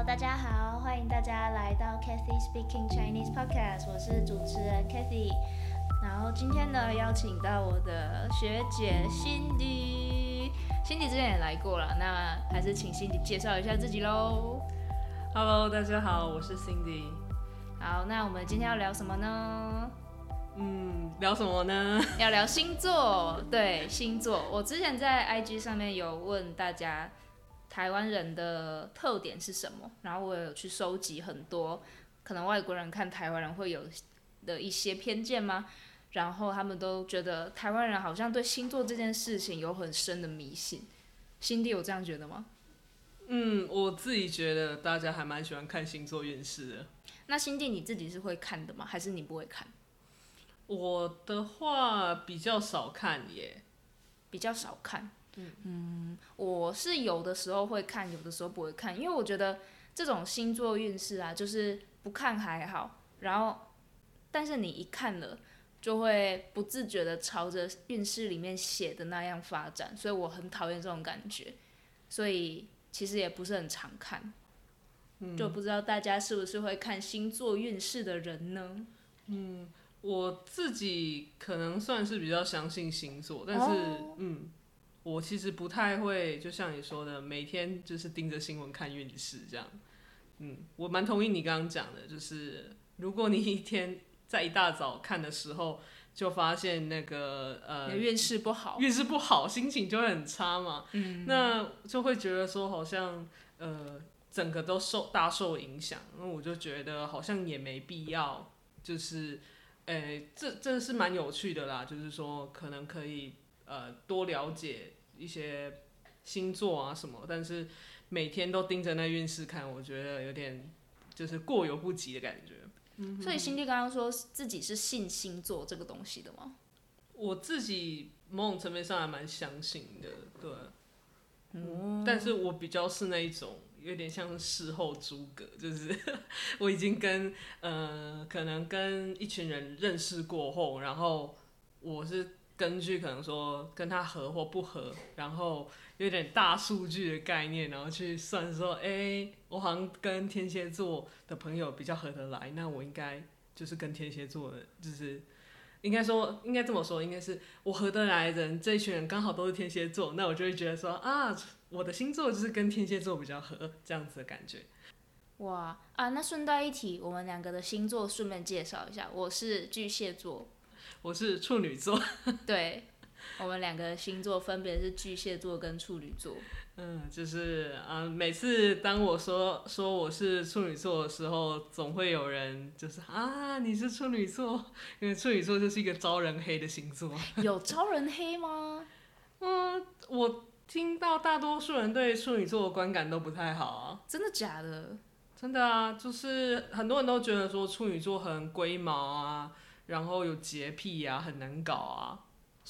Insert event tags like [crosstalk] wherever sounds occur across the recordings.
Hello，大家好，欢迎大家来到 Cathy Speaking Chinese Podcast，我是主持人 Cathy。然后今天呢，邀请到我的学姐 Cindy，Cindy 之前也来过了，那还是请 Cindy 介绍一下自己喽。Hello，大家好，我是 Cindy。好，那我们今天要聊什么呢？嗯，聊什么呢？要聊星座，对星座。我之前在 IG 上面有问大家，台湾人的特点是什么，然后我有去收集很多可能外国人看台湾人会有的一些偏见吗？然后他们都觉得台湾人好像对星座这件事情有很深的迷信。辛迪有这样觉得吗？嗯，我自己觉得大家还蛮喜欢看星座运势的。那辛迪你自己是会看的吗？还是你不会看？我的话比较少看耶。比较少看。嗯我是有的时候会看，有的时候不会看，因为我觉得这种星座运势啊，就是不看还好，然后但是你一看了，就会不自觉的朝着运势里面写的那样发展，所以我很讨厌这种感觉，所以其实也不是很常看。就不知道大家是不是会看星座运势的人呢？嗯我自己可能算是比较相信星座，但是、哦嗯，我其实不太会，就像你说的，每天就是盯着新闻看运势这样。嗯，我蛮同意你刚刚讲的，就是如果你一天在一大早看的时候，就发现那个呃运势不好，运势不好，心情就会很差嘛。嗯，那就会觉得说好像呃整个都受大受影响，那我就觉得好像也没必要，就是，诶，这这是蛮有趣的啦，就是说可能可以呃多了解一些星座啊什么，但是每天都盯着那运势看，我觉得有点就是过犹不及的感觉。所以辛弟刚刚说自己是信星座这个东西的吗？我自己某种层面上还蛮相信的，对。嗯，但是我比较是那一种有点像事后诸葛，就是 [laughs] 我已经跟呃可能跟一群人认识过后，然后我是根据可能说跟他合或不合，然后有点大数据的概念，然后去算说，哎、我好像跟天蝎座的朋友比较合得来，那我应该就是跟天蝎座的，就是。应该说，应该这么说，应该是我合得来人，这一群人刚好都是天蝎座，那我就会觉得说啊，我的星座就是跟天蝎座比较合，这样子的感觉。哇啊！那顺带一提，我们两个的星座顺便介绍一下，我是巨蟹座，我是处女座，[laughs] 对，我们两个星座分别是巨蟹座跟处女座。嗯，就是啊，每次当我说说我是处女座的时候，总会有人就是啊，你是处女座，因为处女座就是一个招人黑的星座。有招人黑吗？[laughs] 嗯，我听到大多数人对处女座的观感都不太好啊。真的假的？真的啊，就是很多人都觉得说处女座很龟毛啊，然后有洁癖啊，很难搞啊，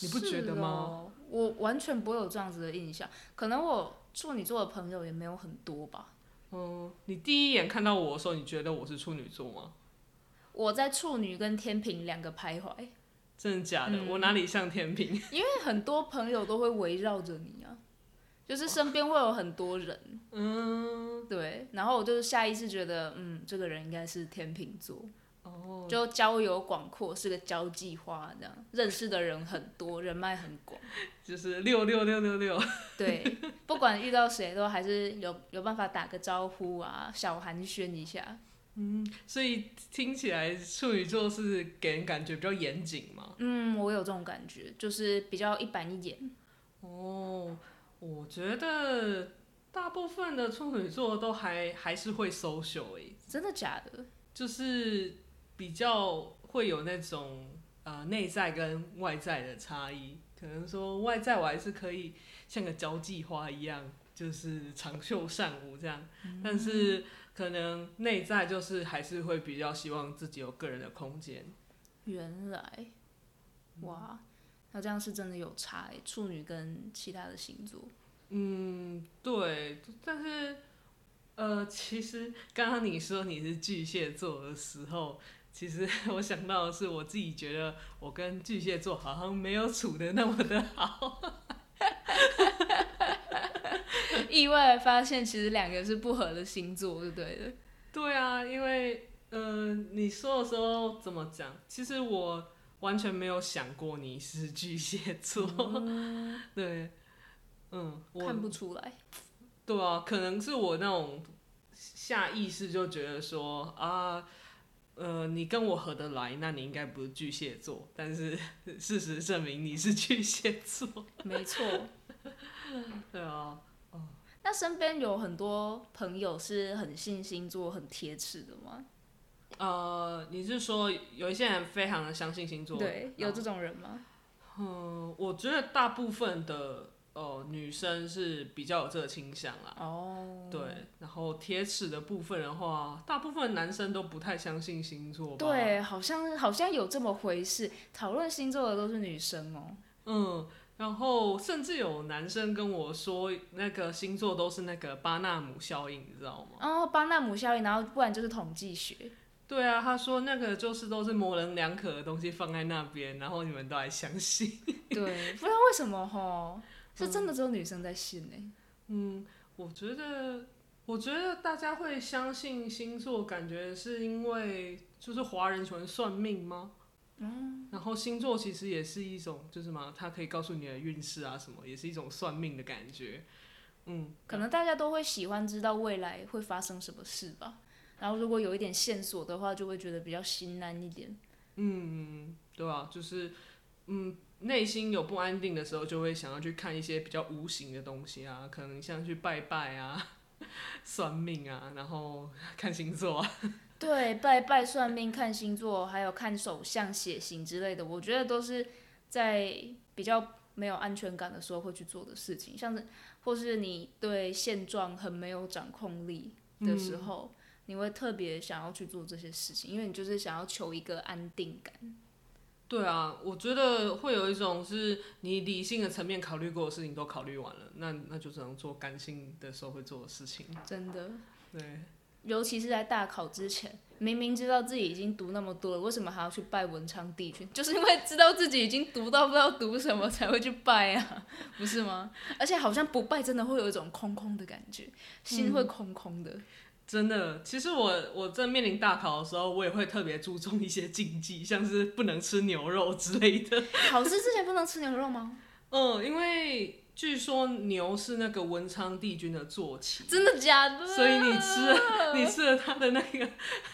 你不觉得吗？我完全不会有这样子的印象，可能我处女座的朋友也没有很多吧。嗯，你第一眼看到我的时候，你觉得我是处女座吗？我在处女跟天平两个徘徊，真的假的？嗯我哪里像天平？[laughs] 因为很多朋友都会围绕着你啊，就是身边会有很多人，嗯，对，然后我就是下意识觉得，嗯，这个人应该是天秤座。哦，就交友广阔，是个交际花，这样认识的人很多，人脉很广。[laughs] 就是六六六六六。[laughs] 对，不管遇到谁都还是有有办法打个招呼啊，小寒暄一下。嗯所以听起来处女座是给人感觉比较严谨嘛？嗯，我有这种感觉，就是比较一板一眼。哦，我觉得大部分的处女座都还还是会 social 诶、真的假的？就是比较会有那种呃内在跟外在的差异。可能说外在我还是可以像个交际花一样，就是长袖善舞这样，但是可能内在就是还是会比较希望自己有个人的空间。原来，哇，那这样是真的有差诶，处女跟其他的星座。嗯，对，但是呃，其实刚刚你说你是巨蟹座的时候，其实 [laughs] 我想到的是，我自己觉得我跟巨蟹座好像没有处的那么的好。[laughs] 意外发现其实两个是不合的星座，对不对？对啊，因为呃，你说的时候怎么讲？其实我完全没有想过你是巨蟹座，[laughs] 对，嗯，看不出来。对啊，可能是我那种下意识就觉得说啊。呃，你跟我合得来，那你应该不是巨蟹座。但是 [laughs] 事实证明你是巨蟹座，没错。[laughs] 对啊，哦。那身边有很多朋友是很信星座、很贴齿的吗？呃，你是说有一些人非常的相信星座？对，有这种人吗？嗯，我觉得大部分的。哦，女生是比较有这个倾向啦。哦，对，然后贴齿的部分的话，大部分男生都不太相信星座。对，好像好像有这么回事。讨论星座的都是女生哦。嗯，然后甚至有男生跟我说，那个星座都是那个巴纳姆效应，你知道吗？哦，巴纳姆效应，然后不然就是统计学。对啊，他说那个就是都是模棱两可的东西放在那边，然后你们都还相信。[laughs] 对，不知道为什么哈。是真的只有女生在信呢？嗯，我觉得，我觉得大家会相信星座，感觉是因为就是华人喜欢算命吗？嗯，然后星座其实也是一种，就是什么，它可以告诉你的运势啊，什么，也是一种算命的感觉。嗯，可能大家都会喜欢知道未来会发生什么事吧。然后如果有一点线索的话，就会觉得比较心安一点。嗯，对啊，就是，嗯。内心有不安定的时候，就会想要去看一些比较无形的东西啊，[laughs] 可能像去拜拜啊、[laughs] 算命啊，然后 [laughs] 看星座。啊对，拜拜、算命、看星座，还有看手相、血型之类的，我觉得都是在比较没有安全感的时候会去做的事情，像是或是你对现状很没有掌控力的时候，你会特别想要去做这些事情，因为你就是想要求一个安定感。对啊，我觉得会有一种是你理性的层面考虑过的事情都考虑完了，那那就只能做感性的时候会做的事情。真的。对。尤其是在大考之前，明明知道自己已经读那么多了，为什么还要去拜文昌帝君？[laughs] 就是因为知道自己已经读到不知道读什么才会去拜啊，不是吗？而且好像不拜真的会有一种空空的感觉，心会空空的。真的，其实我我在面临大考的时候，我也会特别注重一些禁忌，像是不能吃牛肉之类的。[laughs] 考试之前不能吃牛肉吗？[laughs] 嗯，因为据说牛是那个文昌帝君的坐骑。真的假的？所以你吃了你吃了他的那个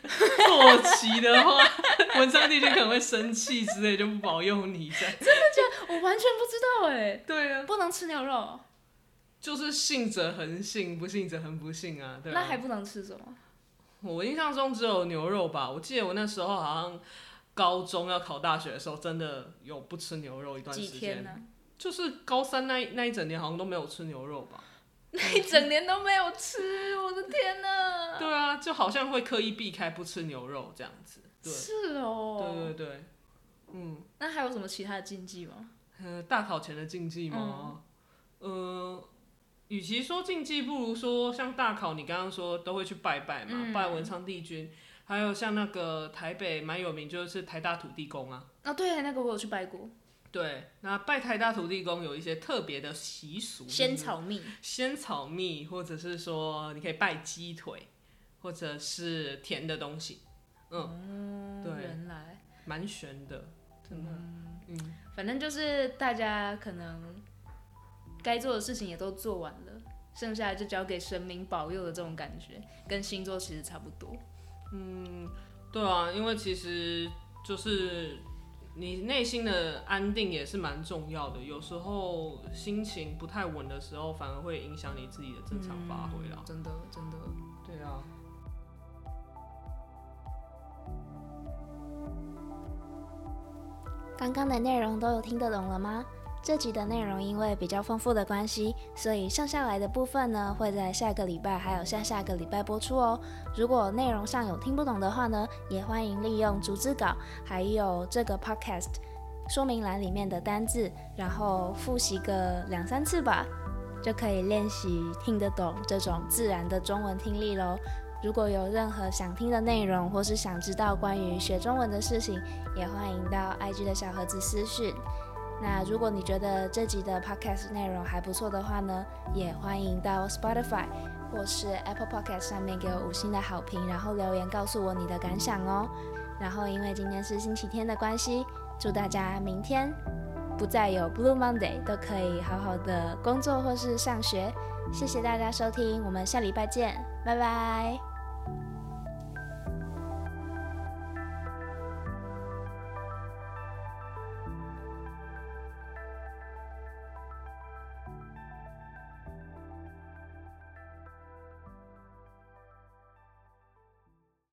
[laughs] 坐骑的话，文昌帝君可能会生气之类，就不保佑你。真的假的？我完全不知道哎。对啊。不能吃牛肉。就是信者恒信，不信者恒不信啊，对那还不能吃什么？我印象中只有牛肉吧。我记得我那时候好像高中要考大学的时候，真的有不吃牛肉一段时间。呢？就是高三那那一整年好像都没有吃牛肉吧？那一整年都没有吃，我的天哪！对啊，就好像会刻意避开不吃牛肉这样子。是哦。对对对，嗯。那还有什么其他的禁忌吗？呃，大考前的禁忌吗？嗯。与其说禁忌，不如说像大考，你刚刚说都会去拜拜嘛，拜文昌帝君，还有像那个台北蛮有名，就是台大土地公啊。啊，对，那个我有去拜过。对，那拜台大土地公有一些特别的习俗，仙草蜜，仙草蜜，或者是说你可以拜鸡腿，或者是甜的东西。嗯，对，原来蛮玄的，真的。嗯，反正就是大家可能。该做的事情也都做完了，剩下来就交给神明保佑的这种感觉，跟星座其实差不多。嗯，对啊，因为其实就是你内心的安定也是蛮重要的。有时候心情不太稳的时候，反而会影响你自己的正常发挥了。真的，真的，对啊。刚刚的内容都有听得懂了吗？这集的内容因为比较丰富的关系，所以剩下来的部分呢，会在下个礼拜还有下下个礼拜播出哦。如果内容上有听不懂的话呢，也欢迎利用逐字稿，还有这个 podcast 说明栏里面的单字，然后复习个两三次吧，就可以练习听得懂这种自然的中文听力喽。如果有任何想听的内容，或是想知道关于学中文的事情，也欢迎到 IG 的小盒子私讯。那如果你觉得这集的 podcast 内容还不错的话呢，也欢迎到 Spotify 或是 Apple Podcast 上面给我五星的好评，然后留言告诉我你的感想哦。然后因为今天是星期天的关系，祝大家明天不再有 Blue Monday，都可以好好的工作或是上学。谢谢大家收听，我们下礼拜见，拜拜。